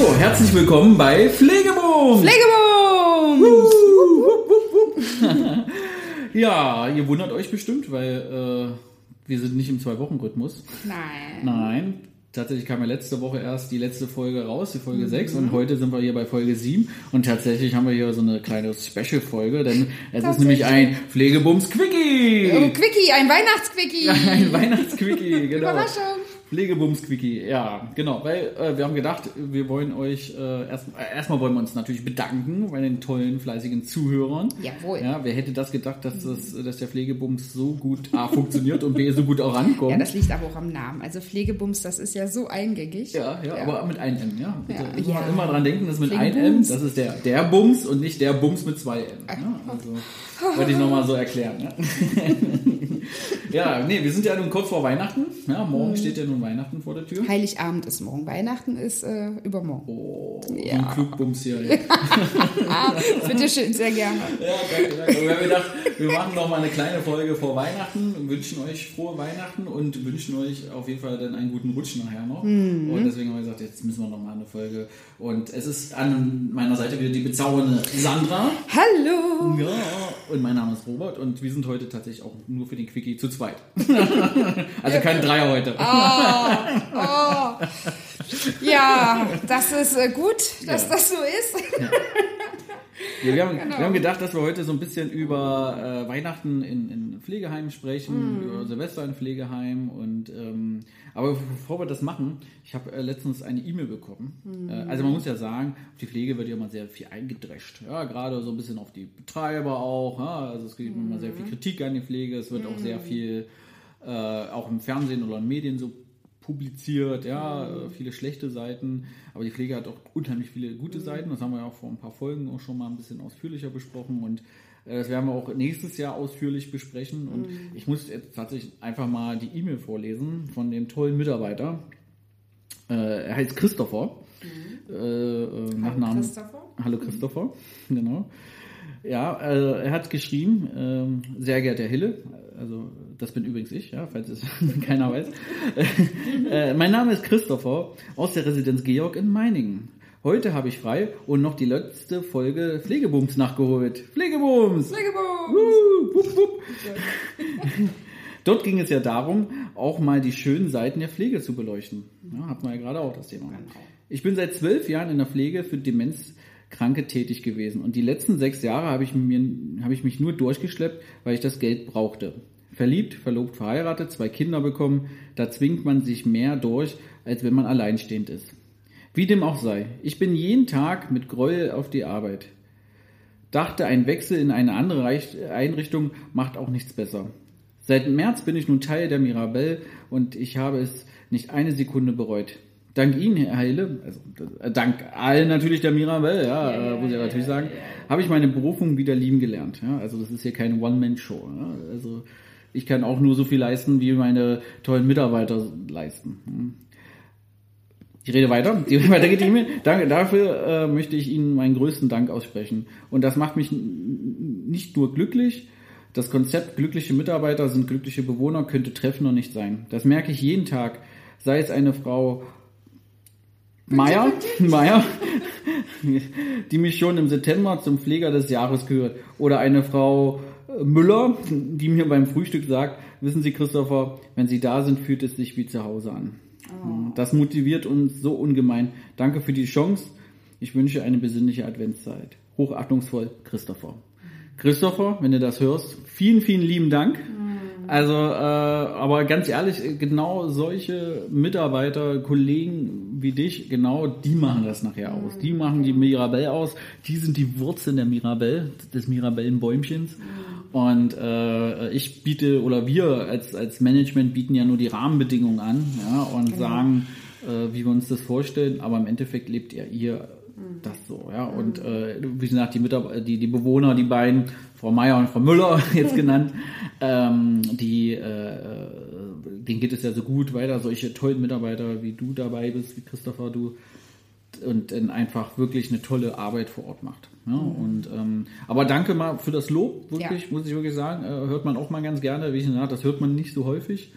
So, herzlich willkommen bei Pflegeboom! Pflegeboom! Ja, ihr wundert euch bestimmt, weil äh, wir sind nicht im Zwei-Wochen-Rhythmus. Nein. Nein, tatsächlich kam ja letzte Woche erst die letzte Folge raus, die Folge Mhm. 6 und heute sind wir hier bei Folge 7 und tatsächlich haben wir hier so eine kleine Special-Folge, denn es ist nämlich ein Pflegebums-Quickie! Oh, Quickie, ein Weihnachtsquickie. Ein Weihnachtsquickie, genau. Überraschung. Pflegebums-Quickie, ja, genau, weil äh, wir haben gedacht, wir wollen euch äh, erst, äh, erstmal wollen wir uns natürlich bedanken bei den tollen, fleißigen Zuhörern. Jawohl. Ja, wer hätte das gedacht, dass, das, dass der Pflegebums so gut A funktioniert und B so gut auch rankommt? Ja, das liegt aber auch am Namen. Also Pflegebums, das ist ja so eingängig. Ja, ja, aber mit einem M, ja. Ja. immer, Ja. immer dran denken, dass mit einem M, das ist der, der Bums und nicht der Bums mit zwei M. Ja, also, wollte ich nochmal so erklären. Ja. ja, nee, wir sind ja nun kurz vor Weihnachten. Ja, Mhm. morgen steht ja nun Weihnachten vor der Tür. Heiligabend ist morgen, Weihnachten ist äh, übermorgen. Oh, Ja. ein Klugbums hier. Ja, Ah, bitteschön, sehr gerne. ja danke, danke. Wir haben gedacht, wir machen noch mal eine kleine Folge vor Weihnachten, wünschen euch frohe Weihnachten und wünschen euch auf jeden Fall dann einen guten Rutsch nachher noch. Mhm. Und deswegen haben wir gesagt, jetzt müssen wir noch mal eine Folge. Und es ist an meiner Seite wieder die bezaubernde Sandra. Hallo. Ja, und mein Name ist Robert und wir sind heute tatsächlich auch nur für den Quickie zu zweit. also kein Dreier heute. Oh. Ja, das ist äh, gut, dass Ja. das so ist. Ja, wir, haben, Genau. wir haben gedacht, dass wir heute so ein bisschen über äh, Weihnachten in, in Pflegeheimen sprechen, Mhm. über Silvester in Pflegeheimen und ähm, aber bevor wir das machen, ich habe äh, letztens eine E-Mail bekommen. Mhm. Äh, also man muss ja sagen, auf die Pflege wird ja immer sehr viel eingedrescht. Ja, gerade so ein bisschen auf die Betreiber auch. Ja, also es gibt immer sehr Mhm. viel Kritik an die Pflege. Es wird auch sehr viel äh, auch im Fernsehen oder in Medien so publiziert, ja, äh, viele schlechte Seiten, aber die Pflege hat auch unheimlich viele gute Seiten, das haben wir ja auch vor ein paar Folgen auch schon mal ein bisschen ausführlicher besprochen und äh, das werden wir auch nächstes Jahr ausführlich besprechen und ich muss jetzt tatsächlich einfach mal die E-Mail vorlesen von dem tollen Mitarbeiter. Äh, er heißt Christopher. Äh, äh, Nachnamen. Christopher. Hallo Christopher, genau. Ja, äh, er hat geschrieben, ähm, sehr geehrter Herr Hille, also das bin übrigens ich, ja, falls es keiner weiß. äh, mein Name ist Christopher aus der Residenz Georg in Meiningen. Heute habe ich frei und noch die letzte Folge Pflegebums nachgeholt. Pflegebums! Pflegebums. Wuh, wupp, wupp. Dort ging es ja darum, auch mal die schönen Seiten der Pflege zu beleuchten. Ja, hatten wir ja gerade auch das Thema. Ich bin seit zwölf Jahren in der Pflege für Demenzkranke tätig gewesen und die letzten sechs Jahre habe ich, mir, habe ich mich nur durchgeschleppt, weil ich das Geld brauchte. Verliebt, verlobt, verheiratet, zwei Kinder bekommen, da zwingt man sich mehr durch, als wenn man alleinstehend ist. Wie dem auch sei, ich bin jeden Tag mit Gräuel auf die Arbeit. Dachte, ein Wechsel in eine andere Einrichtung macht auch nichts besser. Seit März bin ich nun Teil der Mirabelle und ich habe es nicht eine Sekunde bereut. Dank Ihnen, Herr Heile, also äh, dank allen natürlich der Mirabelle, ja, äh, muss ich natürlich sagen, habe ich meine Berufung wieder lieben gelernt. Ja, also das ist hier keine One-Man-Show. Ja, also ich kann auch nur so viel leisten, wie meine tollen Mitarbeiter leisten. Ich rede weiter. Weiter geht die E-Mail. Danke dafür äh, möchte ich Ihnen meinen größten Dank aussprechen. Und das macht mich nicht nur glücklich. Das Konzept glückliche Mitarbeiter sind glückliche Bewohner könnte treffender nicht sein. Das merke ich jeden Tag. Sei es eine Frau Meier, Meier, die mich schon im September zum Pfleger des Jahres gehört. Oder eine Frau Müller, die mir beim Frühstück sagt, wissen Sie, Christopher, wenn Sie da sind, fühlt es sich wie zu Hause an. Das motiviert uns so ungemein. Danke für die Chance. Ich wünsche eine besinnliche Adventszeit. Hochachtungsvoll, Christopher. Christopher, wenn du das hörst, vielen, vielen lieben Dank. Also, äh, aber ganz ehrlich, genau solche Mitarbeiter, Kollegen wie dich, genau, die machen das nachher aus. Die machen die Mirabelle aus. Die sind die Wurzeln der Mirabelle, des Mirabellenbäumchens. Und äh, ich biete, oder wir als, als Management bieten ja nur die Rahmenbedingungen an ja, und genau. sagen, äh, wie wir uns das vorstellen, aber im Endeffekt lebt ja ihr das so, ja. Und äh, wie gesagt, die, Mitarbeiter, die, die Bewohner, die beiden, Frau Meier und Frau Müller jetzt genannt, ähm, die, äh, denen geht es ja so gut weiter, solche tollen Mitarbeiter wie du dabei bist, wie Christopher, du, und dann einfach wirklich eine tolle Arbeit vor Ort macht. Ja, mhm. und, ähm, aber danke mal für das Lob, wirklich, ja. muss ich wirklich sagen, äh, hört man auch mal ganz gerne, wie ich gesagt, das hört man nicht so häufig.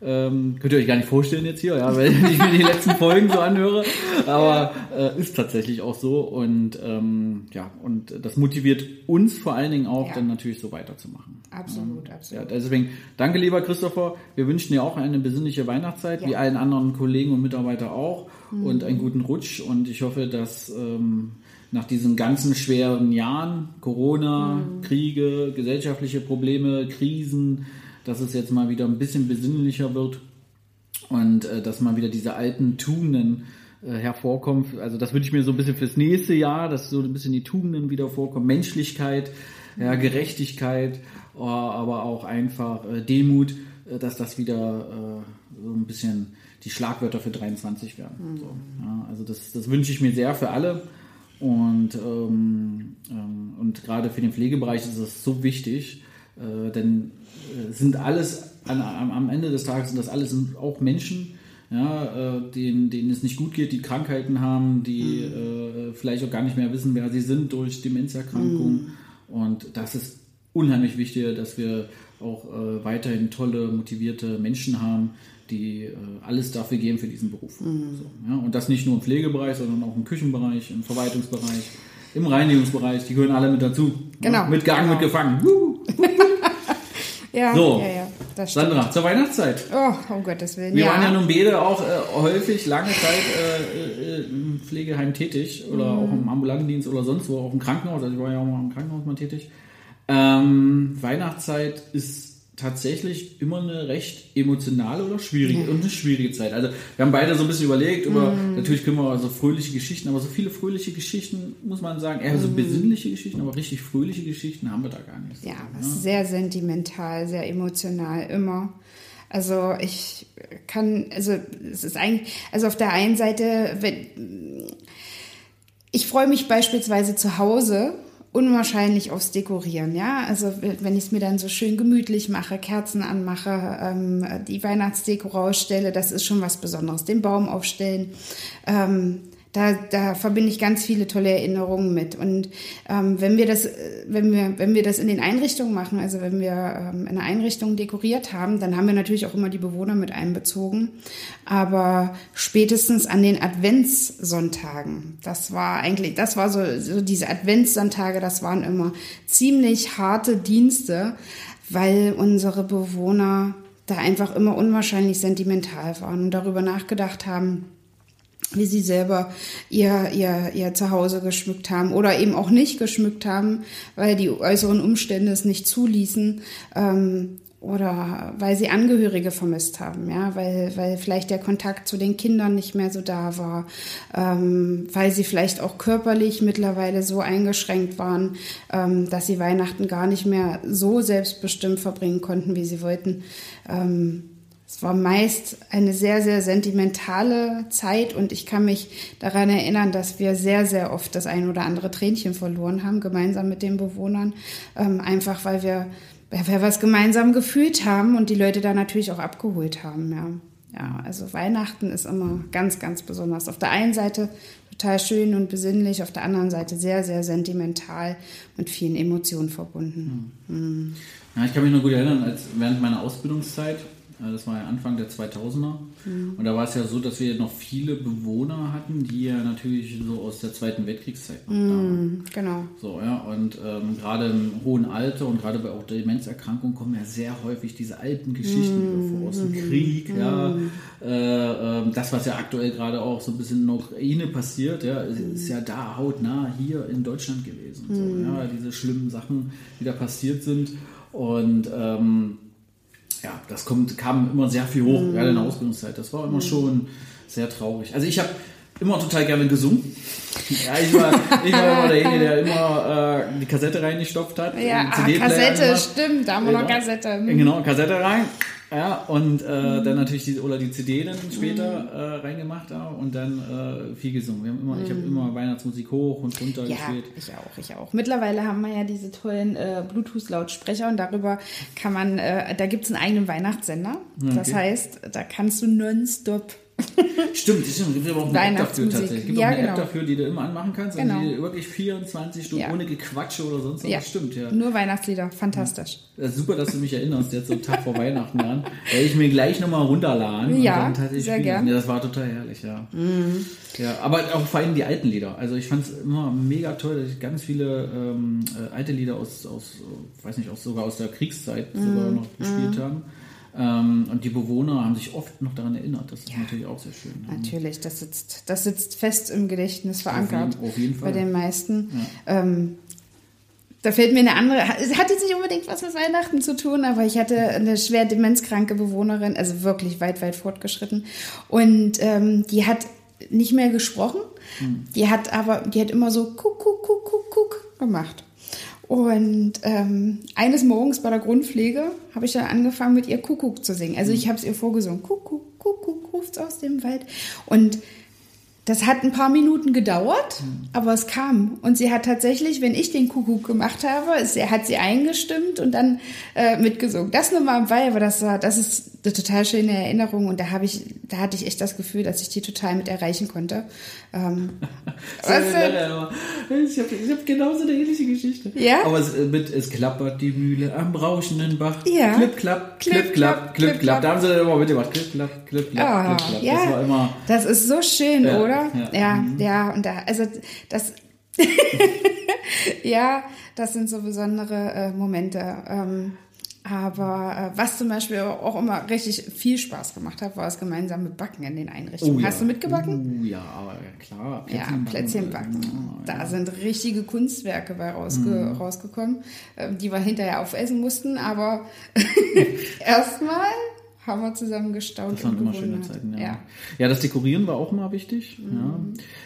Ähm, könnt ihr euch gar nicht vorstellen jetzt hier, ja, weil ich mir die letzten Folgen so anhöre. Aber äh, ist tatsächlich auch so. Und ähm, ja, und das motiviert uns vor allen Dingen auch, ja. dann natürlich so weiterzumachen. Absolut, ja, absolut. Ja, deswegen danke, lieber Christopher. Wir wünschen dir auch eine besinnliche Weihnachtszeit, wie allen anderen Kollegen und Mitarbeiter auch. Mhm. Und einen guten Rutsch. Und ich hoffe, dass ähm, nach diesen ganzen schweren Jahren, Corona, mhm. Kriege, gesellschaftliche Probleme, Krisen, dass es jetzt mal wieder ein bisschen besinnlicher wird und äh, dass mal wieder diese alten Tugenden äh, hervorkommen. Also das wünsche ich mir so ein bisschen fürs nächste Jahr, dass so ein bisschen die Tugenden wieder vorkommen. Menschlichkeit, ja, Gerechtigkeit, oh, aber auch einfach äh, Demut, äh, dass das wieder äh, so ein bisschen die Schlagwörter für 23 werden. Mhm. So, ja, also das, das wünsche ich mir sehr für alle. Und, ähm, ähm, und gerade für den Pflegebereich ist es so wichtig, äh, denn äh, sind alles, an, am Ende des Tages sind das alles auch Menschen, ja, äh, denen, denen es nicht gut geht, die Krankheiten haben, die mhm. äh, vielleicht auch gar nicht mehr wissen, wer sie sind durch Demenzerkrankungen. Mhm. Und das ist unheimlich wichtig, dass wir auch äh, weiterhin tolle, motivierte Menschen haben, die äh, alles dafür geben für diesen Beruf. Mhm. So, ja? Und das nicht nur im Pflegebereich, sondern auch im Küchenbereich, im Verwaltungsbereich, im Reinigungsbereich. Die gehören alle mit dazu. Genau. Ja? Mit Gang, genau. mit Gefangen. Ja, so, ja, ja, das Sandra, zur Weihnachtszeit. Oh, um Gottes Willen. Wir ja. waren ja nun beide auch äh, häufig lange Zeit äh, äh, im Pflegeheim tätig oder mhm. auch im ambulanten Dienst oder sonst wo, auch im Krankenhaus. Also ich war ja auch mal im Krankenhaus mal tätig. Ähm, Weihnachtszeit ist tatsächlich immer eine recht emotionale oder schwierige ja. und eine schwierige Zeit. Also wir haben beide so ein bisschen überlegt, über mm. natürlich können wir so fröhliche Geschichten, aber so viele fröhliche Geschichten muss man sagen, eher so mm. besinnliche Geschichten, aber richtig fröhliche Geschichten haben wir da gar nicht. So, ja, ne? sehr sentimental, sehr emotional immer. Also ich kann, also es ist eigentlich, also auf der einen Seite, wenn ich freue mich beispielsweise zu Hause unwahrscheinlich aufs Dekorieren, ja. Also wenn ich es mir dann so schön gemütlich mache, Kerzen anmache, ähm, die Weihnachtsdeko rausstelle, das ist schon was Besonderes. Den Baum aufstellen. Ähm, da, da verbinde ich ganz viele tolle Erinnerungen mit. Und ähm, wenn wir das, wenn wir, wenn wir das in den Einrichtungen machen, also wenn wir ähm, eine Einrichtung dekoriert haben, dann haben wir natürlich auch immer die Bewohner mit einbezogen. Aber spätestens an den Adventssonntagen, das war eigentlich, das war so, so diese Adventssonntage, das waren immer ziemlich harte Dienste, weil unsere Bewohner da einfach immer unwahrscheinlich sentimental waren und darüber nachgedacht haben, wie sie selber ihr, ihr, ihr Zuhause geschmückt haben oder eben auch nicht geschmückt haben, weil die äußeren Umstände es nicht zuließen. Ähm, oder weil sie Angehörige vermisst haben, ja, weil, weil vielleicht der Kontakt zu den Kindern nicht mehr so da war, ähm, weil sie vielleicht auch körperlich mittlerweile so eingeschränkt waren, ähm, dass sie Weihnachten gar nicht mehr so selbstbestimmt verbringen konnten, wie sie wollten. Ähm, es war meist eine sehr, sehr sentimentale Zeit und ich kann mich daran erinnern, dass wir sehr, sehr oft das ein oder andere Tränchen verloren haben, gemeinsam mit den Bewohnern, ähm, einfach weil wir, weil wir was gemeinsam gefühlt haben und die Leute da natürlich auch abgeholt haben. Ja. ja, also Weihnachten ist immer ganz, ganz besonders. Auf der einen Seite total schön und besinnlich, auf der anderen Seite sehr, sehr sentimental mit vielen Emotionen verbunden. Mhm. Ja, ich kann mich nur gut erinnern, als während meiner Ausbildungszeit das war ja Anfang der 2000er. Mhm. Und da war es ja so, dass wir noch viele Bewohner hatten, die ja natürlich so aus der Zweiten Weltkriegszeit noch mhm, da waren. Genau. So, ja. Und ähm, gerade im hohen Alter und gerade bei auch Demenzerkrankungen kommen ja sehr häufig diese alten Geschichten mhm. aus dem Krieg. Ja. Mhm. Äh, äh, das, was ja aktuell gerade auch so ein bisschen in der Ukraine passiert, ja, ist ja da hautnah hier in Deutschland gewesen. So, mhm. ja. Diese schlimmen Sachen, die da passiert sind. Und ähm, ja, das kommt, kam immer sehr viel hoch, mhm. gerade in der Ausbildungszeit. Das war immer mhm. schon sehr traurig. Also ich habe immer total gerne gesungen. Ja, ich war, ich war immer derjenige, der immer äh, die Kassette reingestopft hat. Ja, ah, Kassette, stimmt, da haben wir noch Kassette. Genau, Kassette rein. Ja, und äh, mhm. dann natürlich die, oder die CD dann später mhm. äh, reingemacht ja, und dann äh, viel gesungen. Wir haben immer, mhm. Ich habe immer Weihnachtsmusik hoch und runter ja, gespielt. Ich auch, ich auch. Mittlerweile haben wir ja diese tollen äh, Bluetooth-Lautsprecher und darüber kann man, äh, da gibt es einen eigenen Weihnachtssender. Okay. Das heißt, da kannst du nonstop stimmt, stimmt. Es gibt aber auch eine App dafür tatsächlich. Es gibt ja, auch eine genau. App dafür, die du immer anmachen kannst. Genau. die wirklich 24 Stunden ja. ohne Gequatsche oder sonst was. Ja. Das stimmt, ja. Nur Weihnachtslieder, fantastisch. Ja. super, dass du mich erinnerst, jetzt so einen Tag vor Weihnachten an. Werde ich mir gleich nochmal runterladen. Ja, sehr gerne. Ja, das war total herrlich, ja. Mhm. Ja, aber auch vor allem die alten Lieder. Also ich fand es immer mega toll, dass ich ganz viele ähm, äh, alte Lieder aus, aus, weiß nicht, auch sogar aus der Kriegszeit mhm. sogar noch gespielt mhm. haben. Ähm, und die Bewohner haben sich oft noch daran erinnert. Das ist ja, natürlich auch sehr schön. Natürlich, das sitzt, das sitzt fest im Gedächtnis verankert. Auf jeden, auf jeden Fall. Bei den meisten. Ja. Ähm, da fällt mir eine andere, es hat jetzt nicht unbedingt was mit Weihnachten zu tun, aber ich hatte eine schwer demenzkranke Bewohnerin, also wirklich weit, weit fortgeschritten. Und ähm, die hat nicht mehr gesprochen. Hm. Die hat aber, die hat immer so kuck, kuck, kuck, kuck, kuck gemacht. Und ähm, eines Morgens bei der Grundpflege habe ich dann angefangen, mit ihr Kuckuck zu singen. Also ich mhm. habe es ihr vorgesungen. Kuckuck, Kuckuck, ruft's aus dem Wald. Und das hat ein paar Minuten gedauert, mhm. aber es kam. Und sie hat tatsächlich, wenn ich den Kuckuck gemacht habe, hat sie eingestimmt und dann äh, mitgesungen. Das nur mal am Weil, aber das war, das ist eine total schöne Erinnerung und da habe ich, da hatte ich echt das Gefühl, dass ich die total mit erreichen konnte. Ähm, du? Ich habe hab genauso eine ähnliche Geschichte. Ja. Aber es, mit, es klappert die Mühle am rauschenden Bach. Ja. Klipp, klapp, klipp, klapp, klipp, klapp. Da haben sie dann immer mitgemacht. Klipp, klapp, klipp, klapp, klipp, klapp. Ja. Das war immer. Das ist so schön, ja, oder? Ja, ja, mhm. ja. Und da, also das. ja, das sind so besondere äh, Momente. Ähm, aber äh, was zum Beispiel auch immer richtig viel Spaß gemacht hat, war das gemeinsame Backen in den Einrichtungen. Oh, ja. Hast du mitgebacken? Oh, ja, aber klar. Plätzchen ja, Plätzchenbacken. Oh, da ja. sind richtige Kunstwerke bei rausge mhm. rausgekommen, äh, die wir hinterher aufessen mussten. Aber erstmal haben wir zusammen gestaunt. Das waren immer schöne Zeiten, ja. ja. ja. das Dekorieren war auch immer wichtig. Mhm. Ja.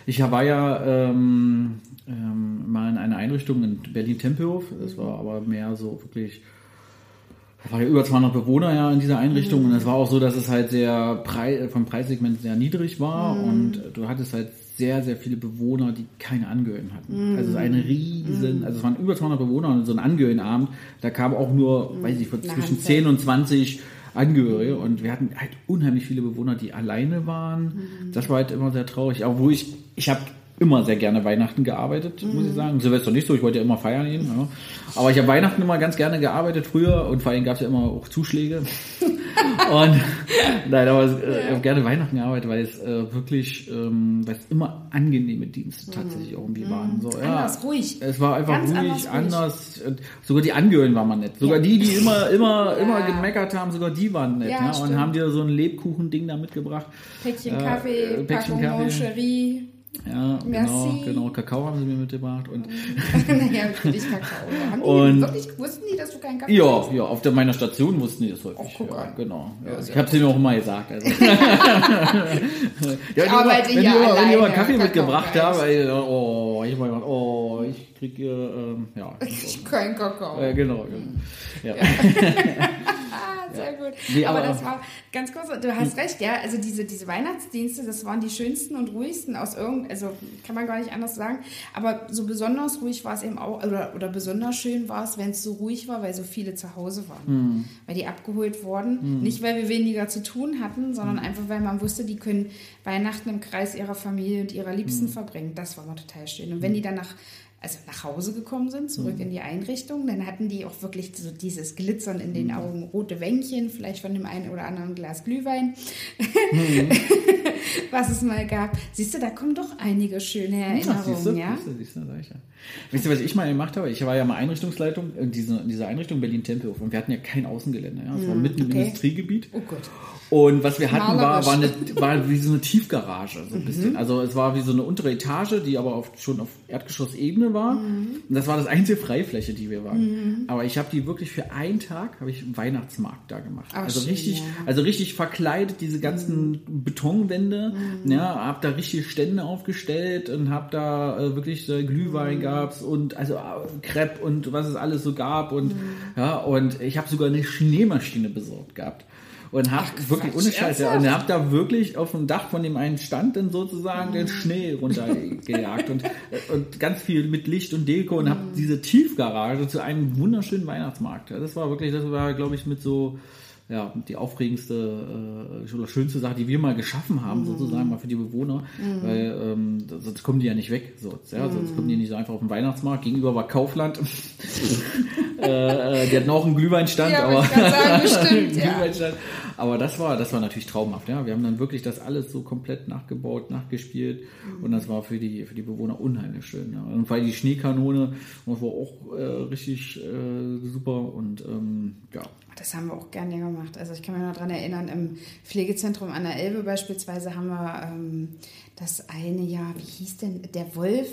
Ich war ja ähm, ähm, mal in einer Einrichtung in Berlin-Tempelhof. Das war aber mehr so wirklich da war ja über 200 Bewohner ja in dieser Einrichtung mhm. und es war auch so, dass es halt sehr Pre vom Preissegment sehr niedrig war mhm. und du hattest halt sehr, sehr viele Bewohner, die keine Angehörigen hatten. Mhm. Also ein riesen, mhm. also es waren über 200 Bewohner und so ein Angehörigenabend, da kam auch nur, mhm. weiß ich, zwischen 10 und 20 Angehörige und wir hatten halt unheimlich viele Bewohner, die alleine waren. Mhm. Das war halt immer sehr traurig. Aber wo ich, ich habe immer sehr gerne Weihnachten gearbeitet, mhm. muss ich sagen. Silvester nicht so, ich wollte ja immer feiern gehen. Ja. Aber ich habe Weihnachten immer ganz gerne gearbeitet früher und vor allem gab es ja immer auch Zuschläge. und nein, aber äh, ich habe gerne Weihnachten gearbeitet, weil es äh, wirklich, ähm, weil es immer angenehme Dienste mhm. tatsächlich auch irgendwie waren. So, ja, anders, ruhig. Es war einfach ganz ruhig, anders. Ruhig. Sogar die Angehörigen waren mal nett. Sogar ja. die, die immer, immer, immer ja. gemeckert haben, sogar die waren nett. Ja, ja, und haben dir so ein Lebkuchen-Ding da mitgebracht. Päckchen äh, Kaffee, äh, Päckchen Packung Kaffee. Moncherie. Ja, genau, genau. Kakao haben sie mir mitgebracht. Und naja, für dich Kakao. Haben die und, wirklich, wussten die, dass du keinen Kaffee Ja, hast? ja, auf der, meiner Station wussten die das häufig. Oh, ja, genau. Ja, ich habe es ihnen auch immer gesagt. Also. ja, ich arbeite wenn, ja wenn, wenn die mal Kaffee mitgebracht haben, oh, ich meine, oh, ich kriege, ähm, ja. Kein Kakao. Äh, genau, genau. Ja. sehr gut. Nee, aber, aber, das war ganz kurz, du hast recht, ja. Also diese, diese Weihnachtsdienste, das waren die schönsten und ruhigsten aus irgend, also kann man gar nicht anders sagen. Aber so besonders ruhig war es eben auch, oder, oder besonders schön war es, wenn es so ruhig war, weil so viele zu Hause waren. Mhm. Weil die abgeholt wurden. Mhm. Nicht, weil wir weniger zu tun hatten, sondern mhm. einfach, weil man wusste, die können Weihnachten im Kreis ihrer Familie und ihrer Liebsten hm. verbringen. Das war mal total schön. Und wenn hm. die dann nach also nach Hause gekommen sind, zurück mhm. in die Einrichtung, dann hatten die auch wirklich so dieses Glitzern in den mhm. Augen, rote Wänkchen, vielleicht von dem einen oder anderen Glas Glühwein. Mhm. was es mal gab. Siehst du, da kommen doch einige schöne Erinnerungen, ja? Siehst du, ja? Siehst du, siehst du, sag ich ja. Weißt du, was ich mal gemacht habe? Ich war ja mal Einrichtungsleitung in dieser, in dieser Einrichtung Berlin-Tempelhof und wir hatten ja kein Außengelände. Ja? Es war hm, mitten okay. im Industriegebiet. Oh Gott. Und was wir hatten, war, war, eine, war wie so eine Tiefgarage, so ein mhm. bisschen. Also es war wie so eine untere Etage, die aber auf, schon auf Erdgeschossebene war. Mhm. Und das war das einzige Freifläche, die wir waren. Mhm. Aber ich habe die wirklich für einen Tag, habe ich Weihnachtsmarkt da gemacht. Ach, also schön, richtig, ja. also richtig verkleidet, diese ganzen mhm. Betonwände. Mhm. Ja, habe da richtig Stände aufgestellt und habe da äh, wirklich äh, Glühwein mhm. gab's und also äh, Crepe und was es alles so gab und ja und ich habe sogar eine Schneemaschine besorgt gehabt und hab Ach, wirklich ohne Scheiß, ja, und hab da wirklich auf dem Dach von dem einen Stand dann sozusagen mhm. den Schnee runtergejagt und, und ganz viel mit Licht und Deko und hab mhm. diese Tiefgarage zu einem wunderschönen Weihnachtsmarkt. Das war wirklich, das war glaube ich mit so ja, die aufregendste äh, oder schönste Sache, die wir mal geschaffen haben, mhm. sozusagen mal für die Bewohner, mhm. weil ähm, sonst kommen die ja nicht weg, sonst, ja, mhm. sonst kommen die nicht einfach auf den Weihnachtsmarkt. Gegenüber war Kaufland, äh, äh, die hatten auch einen Glühweinstand, ja, aber sagen, bestimmt, Glühweinstand. Aber das war, das war natürlich traumhaft, ja. Wir haben dann wirklich das alles so komplett nachgebaut, nachgespielt und das war für die für die Bewohner unheimlich schön. Ja. Und weil die Schneekanone, das war auch äh, richtig äh, super und ähm, ja. Das haben wir auch gerne gemacht. Also ich kann mich noch daran erinnern, im Pflegezentrum an der Elbe beispielsweise haben wir ähm, das eine Jahr, wie hieß denn, der Wolf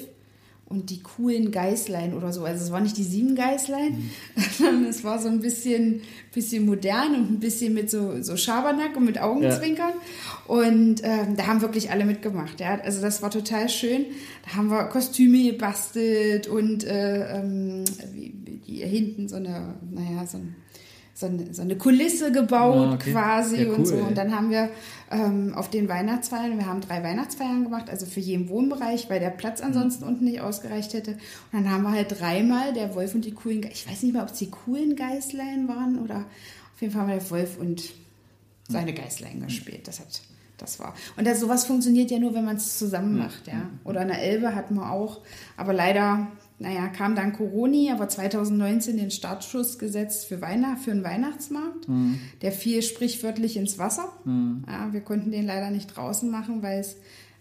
und die coolen Geißlein oder so. Also es war nicht die sieben Geißlein, mhm. sondern es war so ein bisschen, bisschen modern und ein bisschen mit so, so Schabernack und mit Augenzwinkern. Ja. Und ähm, da haben wirklich alle mitgemacht. Ja? Also das war total schön. Da haben wir Kostüme gebastelt und äh, ähm, wie, wie hinten so eine, naja, so ein so eine, so eine Kulisse gebaut ah, okay. quasi ja, cool, und so. Und dann haben wir ähm, auf den Weihnachtsfeiern, wir haben drei Weihnachtsfeiern gemacht, also für jeden Wohnbereich, weil der Platz ansonsten mhm. unten nicht ausgereicht hätte. Und dann haben wir halt dreimal der Wolf und die coolen, ich weiß nicht mehr, ob es die coolen Geißlein waren oder auf jeden Fall haben wir der Wolf und seine Geißlein gespielt. Das hat das war. Und das, sowas funktioniert ja nur, wenn man es zusammen macht, ja. Oder eine Elbe hatten wir auch. Aber leider naja, kam dann Corona, aber 2019 den Startschuss gesetzt für, Weihnacht, für einen Weihnachtsmarkt. Mhm. Der fiel sprichwörtlich ins Wasser. Mhm. Ja, wir konnten den leider nicht draußen machen, weil es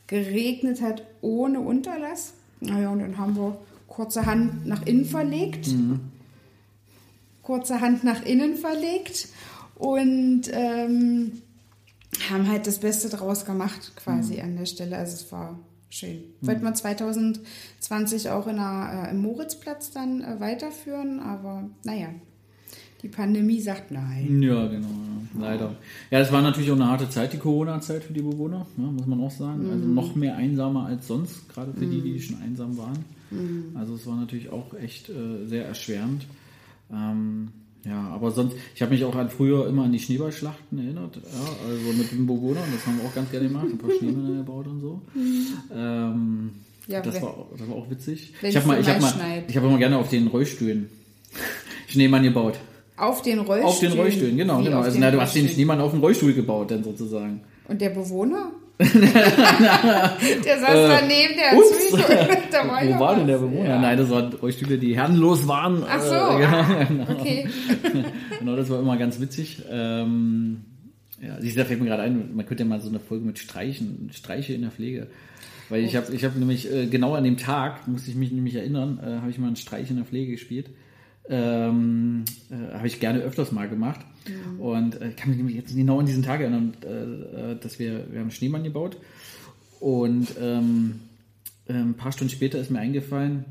geregnet hat ohne Unterlass. Naja, und dann haben wir kurzerhand nach innen verlegt. Mhm. Kurzerhand nach innen verlegt und ähm, haben halt das Beste draus gemacht, quasi mhm. an der Stelle. Also es war schön. Mhm. Wollten wir 2020 auch in der, äh, im Moritzplatz dann äh, weiterführen, aber naja, die Pandemie sagt nein. Ja, genau, ja. leider. Ja, es war natürlich auch eine harte Zeit, die Corona-Zeit für die Bewohner, ja, muss man auch sagen. Also mhm. Also noch mehr einsamer als sonst, gerade für mhm. die, die schon einsam waren. Mhm. Also es war natürlich auch echt äh, sehr erschwerend. Ähm, ja, aber sonst, ich habe mich auch an früher immer an die Schneeballschlachten erinnert, ja, also mit den Bewohnern, das haben wir auch ganz gerne gemacht, ein paar Schneemänner gebaut und so. Ähm, ja, das, war, das war auch witzig. Ich habe mal, ich habe mal, ich habe immer gerne auf den Rollstühlen Schneemann gebaut. Auf den Rollstühlen? Auf den Rollstühlen, genau, Wie genau. Also na, du hast den Schneemann auf den Rollstuhl gebaut, dann sozusagen. Und der Bewohner? der saß äh, daneben, der hat zugeguckt. Wo war denn der Bewohner? Ja. Nein, das waren Rollstühle, die herrenlos waren. Ach so, äh, genau, genau. okay. genau, das war immer ganz witzig. Ähm, ja, da fällt mir gerade ein, man könnte ja mal so eine Folge mit Streichen, Streiche in der Pflege. Weil ich habe ich hab nämlich äh, genau an dem Tag, muss ich mich nämlich erinnern, äh, habe ich mal einen Streich in der Pflege gespielt. Ähm, äh, habe ich gerne öfters mal gemacht. Mhm. Und äh, ich kann mich jetzt genau an diesen Tag erinnern, äh, dass wir, wir haben Schneemann gebaut. Und ähm, äh, ein paar Stunden später ist mir eingefallen,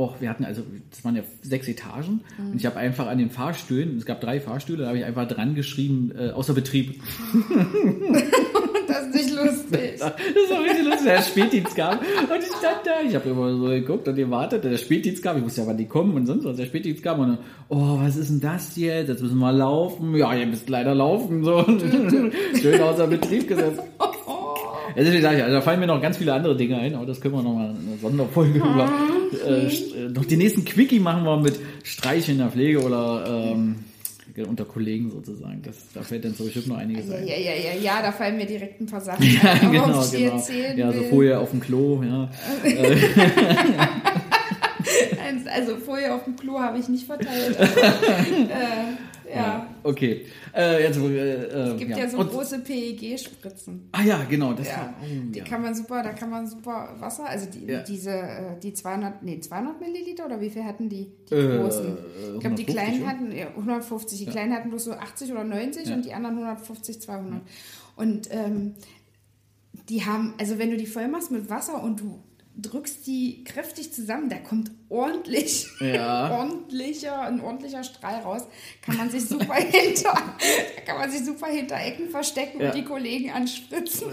Och, wir hatten also, das waren ja sechs Etagen mhm. und ich habe einfach an den Fahrstühlen, es gab drei Fahrstühle, da habe ich einfach dran geschrieben, äh, außer Betrieb. das ist nicht lustig. Das war richtig lustig, der Spätdienst kam und ich stand da, ich habe immer so geguckt und gewartet, der Spätdienst kam, ich wusste ja, wann die kommen und sonst was, der Spätdienst kam und dann, oh, was ist denn das jetzt, jetzt müssen wir laufen, ja, ihr müsst leider laufen, so, schön außer Betrieb gesetzt. Also, ich, also, da fallen mir noch ganz viele andere Dinge ein, aber das können wir noch mal eine Sonderfolge über. Äh, äh, noch die nächsten Quickie machen wir mit Streich in der Pflege oder ähm, unter Kollegen sozusagen. Das, da fällt dann so bestimmt noch einiges ja, ein. Ja, ja, ja, ja, da fallen mir direkt ein paar Sachen ja, ein, genau, genau. Ja, so Folie auf dem Klo, ja. also Folie auf dem Klo habe ich nicht verteilt. Aber, äh, Ja. Okay. Äh, jetzt, äh, es gibt ja, so Und, große PEG-Spritzen. Ah ja, genau. Das ja. War, oh, die ja. kann man super, da kann man super Wasser, also die, ja. diese, äh, die 200, nee, 200 Milliliter oder wie viel hatten die, die äh, großen? Ich glaube, die kleinen hatten, ja, 150, die kleinen hatten bloß so 80 oder 90 und die anderen 150, 200. Und ähm, die haben, also wenn du die voll machst mit Wasser und du drückst die kräftig zusammen, da kommt ordentlich, ja. ordentlicher, ein ordentlicher Strahl raus. Kann man sich super hinter, kann man sich super hinter Ecken verstecken ja. und die Kollegen anspritzen.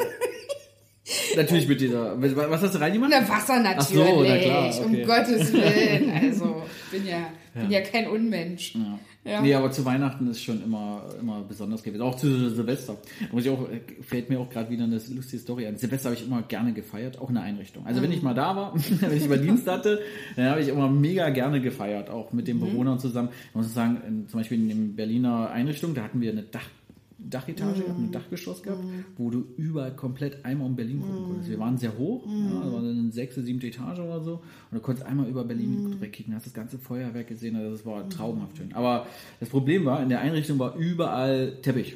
Natürlich mit dieser. Was hast du reingemacht? Na, Wasser natürlich. Ach so, na klar, okay. Um Gottes Willen. Also, bin ja, bin ja kein Unmensch. Ja. Ja. Nee, aber zu Weihnachten ist schon immer, immer besonders gewesen. Auch zu Silvester. Muss ich auch, fällt mir auch gerade wieder eine lustige Story an. Silvester habe ich immer gerne gefeiert, auch in der Einrichtung. Also wenn ich mal da war, wenn ich mal Dienst hatte, dann habe ich immer mega gerne gefeiert, auch mit den mhm. Bewohnern zusammen. Ich muss sagen, in, zum Beispiel in der Berliner Einrichtung, da hatten wir eine Dach Dachetage, mm. ein Dachgeschoss gehabt, mm. wo du überall komplett einmal um Berlin gucken mm. konntest. Wir waren sehr hoch, mm. ja, das war eine sechste, siebte Etage oder so, und du konntest einmal über Berlin mm. wegkicken, hast das ganze Feuerwerk gesehen, also das war traumhaft schön. Aber das Problem war, in der Einrichtung war überall Teppich.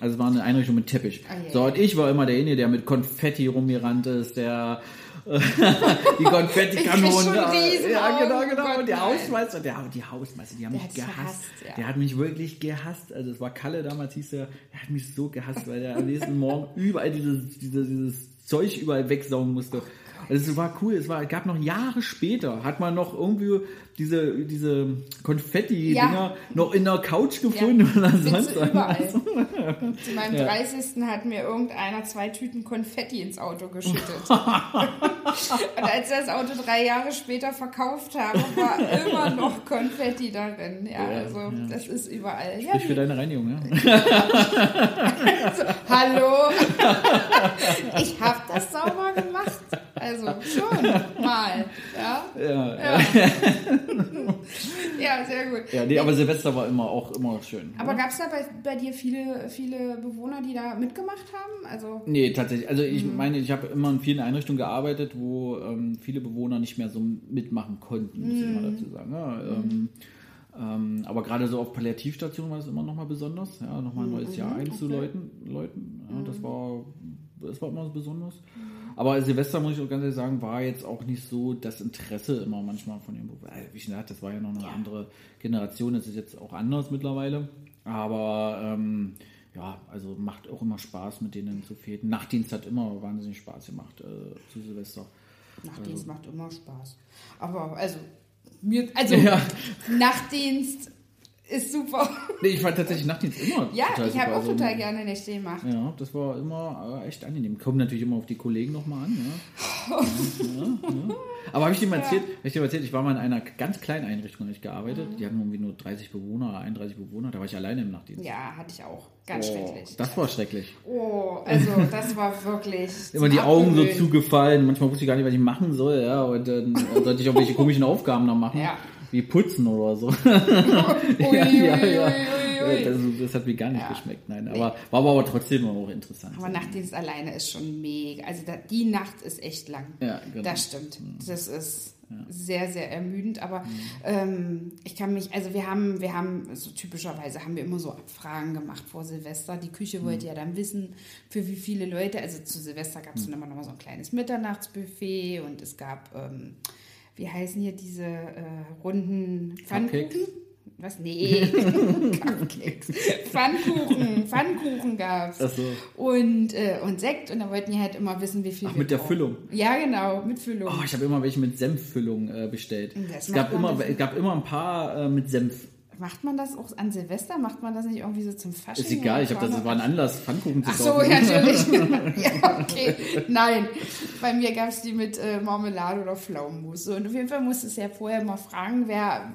Also es war eine Einrichtung mit Teppich. Oh, yeah. So, und ich war immer derjenige, der mit Konfetti rumgerannt ist, der die Konfettikanone. Ja, genau, genau. Gott, und der Hausmeister, der, die Hausmeister, die haben der mich gehasst. gehasst ja. Der hat mich wirklich gehasst. Also es war Kalle damals, hieß er, der hat mich so gehasst, weil der am nächsten Morgen überall dieses, dieses, dieses Zeug überall wegsaugen musste. Also es war cool, es war, gab noch Jahre später, hat man noch irgendwie diese, diese Konfetti-Dinger ja. noch in der Couch gefunden ja. oder sonst überall. Zu meinem ja. 30. hat mir irgendeiner zwei Tüten Konfetti ins Auto geschüttet. Und als er das Auto drei Jahre später verkauft habe, war immer noch Konfetti darin. Ja, also das ist überall. Ja, für deine Reinigung, ja? also, hallo? ich habe das sauber gemacht. Also schon mal. Ja. Ja. ja. ja, sehr gut. Ja, nee, aber Silvester war immer auch immer schön. Aber gab es da bei, bei dir viele, viele Bewohner, die da mitgemacht haben? Also nee, tatsächlich. Also ich mhm. meine, ich habe immer in vielen Einrichtungen gearbeitet, wo ähm, viele Bewohner nicht mehr so mitmachen konnten, muss mhm. ich mal dazu sagen. Ja, ähm, ähm, aber gerade so auf Palliativstationen war es immer nochmal besonders, ja, nochmal ein mhm, neues Jahr einzuläuten. Leuten, ja, das mhm. war das war immer besonders. Aber Silvester, muss ich auch ganz ehrlich sagen, war jetzt auch nicht so das Interesse immer manchmal von dem Beruf. Wie ich gesagt, das war ja noch eine ja. andere Generation, das ist jetzt auch anders mittlerweile. Aber ähm, ja, also macht auch immer Spaß, mit denen zu feten. Nachtdienst hat immer wahnsinnig Spaß gemacht äh, zu Silvester. Nachtdienst also. macht immer Spaß. Aber also mir, also ja. Nachtdienst ist super. Nee, ich fand tatsächlich Nachtdienst immer Ja, ich habe auch also, total gerne Nächte gemacht. Ja, das war immer äh, echt angenehm. Kommt natürlich immer auf die Kollegen nochmal an. Ja. ja, ja Aber habe ich dir mal erzählt, ja. ich dir erzählt, ich war mal in einer ganz kleinen Einrichtung ich gearbeitet. Mhm. Die hatten irgendwie nur 30 Bewohner oder 31 Bewohner. Da war ich alleine im Nachtdienst. Ja, hatte ich auch. Ganz oh, schrecklich. Das war schrecklich. Oh, also das war wirklich. Immer die Augen so zugefallen. Manchmal wusste ich gar nicht, was ich machen soll. Ja, und dann sollte ich auch welche komischen Aufgaben noch machen. Ja wie putzen oder so. ui, ja, ja, ja. Ui, das, das, hat mir gar nicht geschmeckt, nein. Aber war aber trotzdem auch interessant. Aber Nachtdienst alleine ist schon mega. Also da, die Nacht ist echt lang. Ja, genau. Das stimmt. Das ist sehr, sehr ermüdend. Aber mhm. ähm, ich kann mich, also wir haben, wir haben, so typischerweise haben wir immer so Abfragen gemacht vor Silvester. Die Küche mhm. wollte ja dann wissen, für wie viele Leute. Also zu Silvester gab es mhm. dann immer noch mal so ein kleines Mitternachtsbuffet und es gab ähm, wie heißen hier diese äh, runden Pfannkuchen? Was? Nee, Cupcakes. Pfannkuchen, Pfannkuchen gab's. Ach so. Und, äh, und Sekt und da wollten die halt immer wissen, wie viel Ach, mit der Füllung? Ja, genau, mit Füllung. Oh, ich habe immer welche mit Senffüllung äh, bestellt. Es gab immer, es gab immer ein paar äh, mit Senf. Macht man das auch an Silvester? Macht man das nicht irgendwie so zum Fasching? Ist egal, ich habe das, das war ein Anlass, Pfannkuchen zu Ach so, ja, natürlich. ja, okay. Nein, bei mir gab es die mit äh, Marmelade oder Pflaumenmus. Und auf jeden Fall musste es ja vorher mal fragen, wer,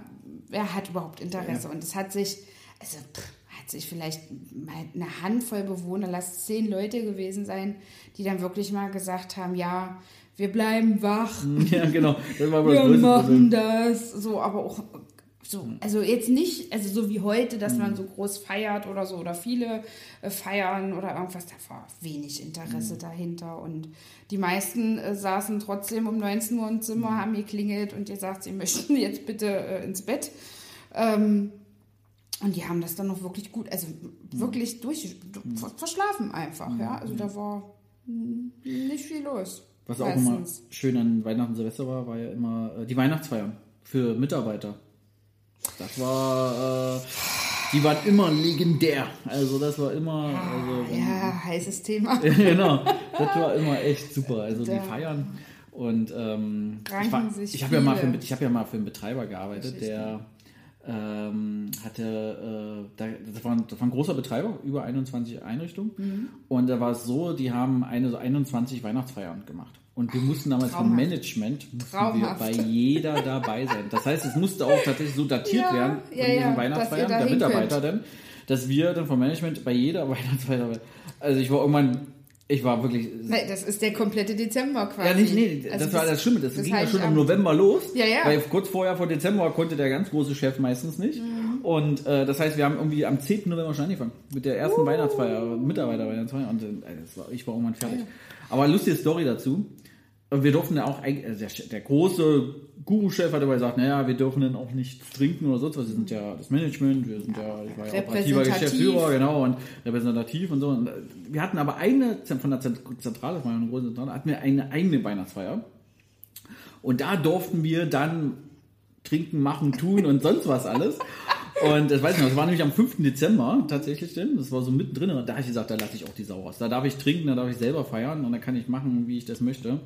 wer hat überhaupt Interesse. Ja. Und es hat sich, also pff, hat sich vielleicht mal eine Handvoll Bewohner, lass zehn Leute gewesen sein, die dann wirklich mal gesagt haben, ja, wir bleiben wach. Ja, genau. Wir machen Problem. das. So, aber auch so, hm. also jetzt nicht, also so wie heute, dass man hm. so groß feiert oder so oder viele äh, feiern oder irgendwas, da war wenig Interesse mhm. dahinter und die meisten äh, saßen trotzdem um 19 Uhr im Zimmer, mhm. haben geklingelt und gesagt, sie möchten jetzt bitte äh, ins Bett. Ähm, Und die haben das dann noch wirklich gut, also wirklich durch, verschlafen einfach, ja. Also da war hm, nicht viel los. Was auch immer schön an Weihnachten und Silvester war, war ja immer äh, die Weihnachtsfeiern für Mitarbeiter. Das war, äh, die waren immer legendär. Also das war immer. Also, ja, heißes Thema. genau, das war immer echt super. Also da. die Feiern. Und ähm, ich, ich habe ja, mal für, hab ja mal für einen Betreiber gearbeitet, der ähm, hatte, äh, das, war ein, das, war ein, großer Betreiber, über 21 Einrichtungen. Mhm. Und da war es so, die haben eine so 21 Weihnachtsfeiern gemacht. Und wir mussten damals Traumhaft. vom Management wir bei jeder dabei sein. Das heißt, es musste auch tatsächlich so datiert ja, werden von ja, diesen ja, Weihnachtsfeiern der Mitarbeiter denn, dass wir dann vom Management bei jeder Weihnachtsfeier, also ich war irgendwann ich war wirklich. Das ist der komplette Dezember quasi. Ja, nicht, nee, also das war das Schlimme. Das, das ging ja schon im November los. Ja, ja. Weil kurz vorher, vor Dezember, konnte der ganz große Chef meistens nicht. Mhm. Und äh, das heißt, wir haben irgendwie am 10. November schon angefangen. Mit der ersten uh. Weihnachtsfeier, Mitarbeiterweihnachtsfeier. Und äh, war, ich war irgendwann fertig. Aber lustige Story dazu. Wir durften ja auch, also der, der große Guru-Chef hat aber gesagt, naja, wir dürfen dann auch nicht trinken oder sonst was. Wir sind ja das Management, wir sind ja, ich war ja operativer Geschäftsführer, genau, und repräsentativ und so. Und wir hatten aber eine, von der Zentrale, das war eine große Zentrale, hatten wir eine eigene Weihnachtsfeier. Und da durften wir dann trinken, machen, tun und sonst was alles. Und das weiß ich noch, das war nämlich am 5. Dezember tatsächlich denn, das war so mittendrin, da habe ich gesagt, da lasse ich auch die Sau raus. Da darf ich trinken, da darf ich selber feiern und da kann ich machen, wie ich das möchte.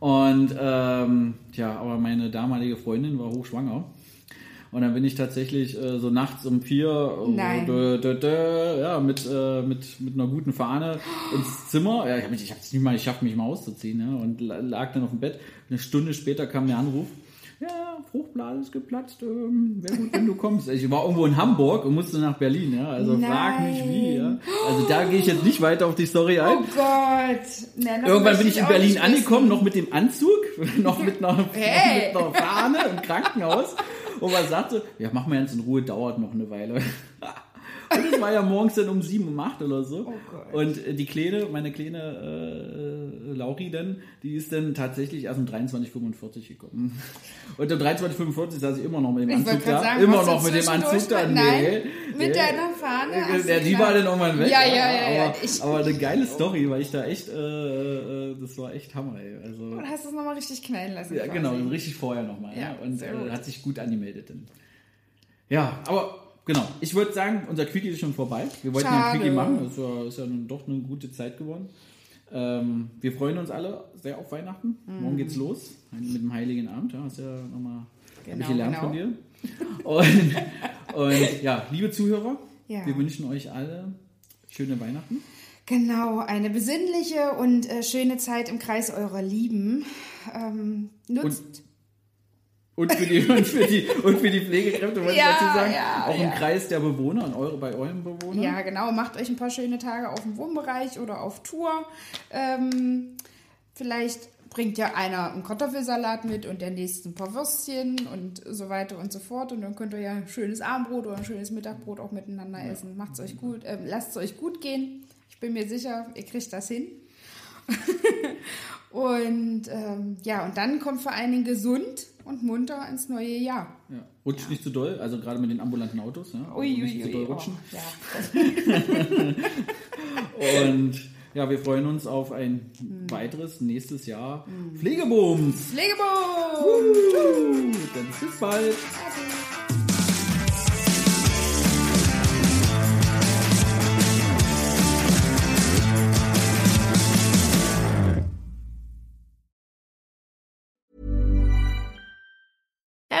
Und ähm, ja, aber meine damalige Freundin war hochschwanger. Und dann bin ich tatsächlich äh, so nachts um vier äh, dö, dö, dö, ja, mit, äh, mit, mit einer guten Fahne ins Zimmer. Ja, ich habe es nicht mal geschafft, mich mal auszuziehen. Ja, und lag dann auf dem Bett. Eine Stunde später kam der Anruf ja, Fruchtblase ist geplatzt, ähm, wäre gut, wenn du kommst. Ich war irgendwo in Hamburg und musste nach Berlin, ja, also Nein. frag mich wie, ja. Also da gehe ich jetzt nicht weiter auf die Story ein. Oh Gott. Na, Irgendwann bin ich in Berlin angekommen, noch mit dem Anzug, noch mit einer, hey. mit einer Fahne im Krankenhaus. Und man sagte, ja, mach mal jetzt in Ruhe, dauert noch eine Weile. Und es war ja morgens dann um sieben, um acht oder so. Oh und äh, die Kleine, meine kleine äh, äh, Lauri dann, die ist dann tatsächlich erst um 23.45 gekommen. Und um 23.45 saß ich immer noch mit dem Anzug da. Sagen, immer noch mit dem Anzug da. Nee, mit nee. deiner Fahne. Ja, die war dann irgendwann weg. Ja, ja, ja. Aber, ich, aber eine geile Story, weil ich da echt, äh, äh, das war echt Hammer, ey. Also, und hast du es nochmal richtig knallen lassen. Ja, quasi. genau, richtig vorher nochmal. Ja, ja. Und äh, hat sich gut angemeldet dann. Ja, aber Genau. Ich würde sagen, unser Quickie ist schon vorbei. Wir wollten Schade. ein Quickie machen. Es war, ist ja nun doch eine gute Zeit geworden. Ähm, wir freuen uns alle sehr auf Weihnachten. Mm. Morgen geht's los mit dem Heiligen Abend. Ja, hast ja nochmal genau, gelernt genau. von dir. Und, und, ja, liebe Zuhörer, ja. wir wünschen euch alle schöne Weihnachten. Genau, eine besinnliche und äh, schöne Zeit im Kreis eurer Lieben. Ähm, nutzt. Und und für die, und für die, und für die Pflegekräfte, wollte ja, ich dazu sagen. Ja, auch ja. im Kreis der Bewohner, und eure, bei euren Bewohnern. Ja, genau. Macht euch ein paar schöne Tage auf dem Wohnbereich oder auf Tour. Ähm, vielleicht bringt ja einer einen Kartoffelsalat mit und der nächste ein paar Würstchen und so weiter und so fort. Und dann könnt ihr ja ein schönes Abendbrot oder ein schönes Mittagbrot auch miteinander essen. Macht's euch gut, äh, lasst es euch gut gehen. Ich bin mir sicher, ihr kriegt das hin. und ähm, ja, und dann kommt vor allen Dingen gesund und munter ins neue Jahr. Ja. Rutscht ja. nicht zu doll, also gerade mit den ambulanten Autos. Ja? Ui, also nicht ui, zu doll rutschen. Oh, ja. und ja, wir freuen uns auf ein hm. weiteres nächstes Jahr hm. Pflegebooms. Pflegebooms! Dann bis bald.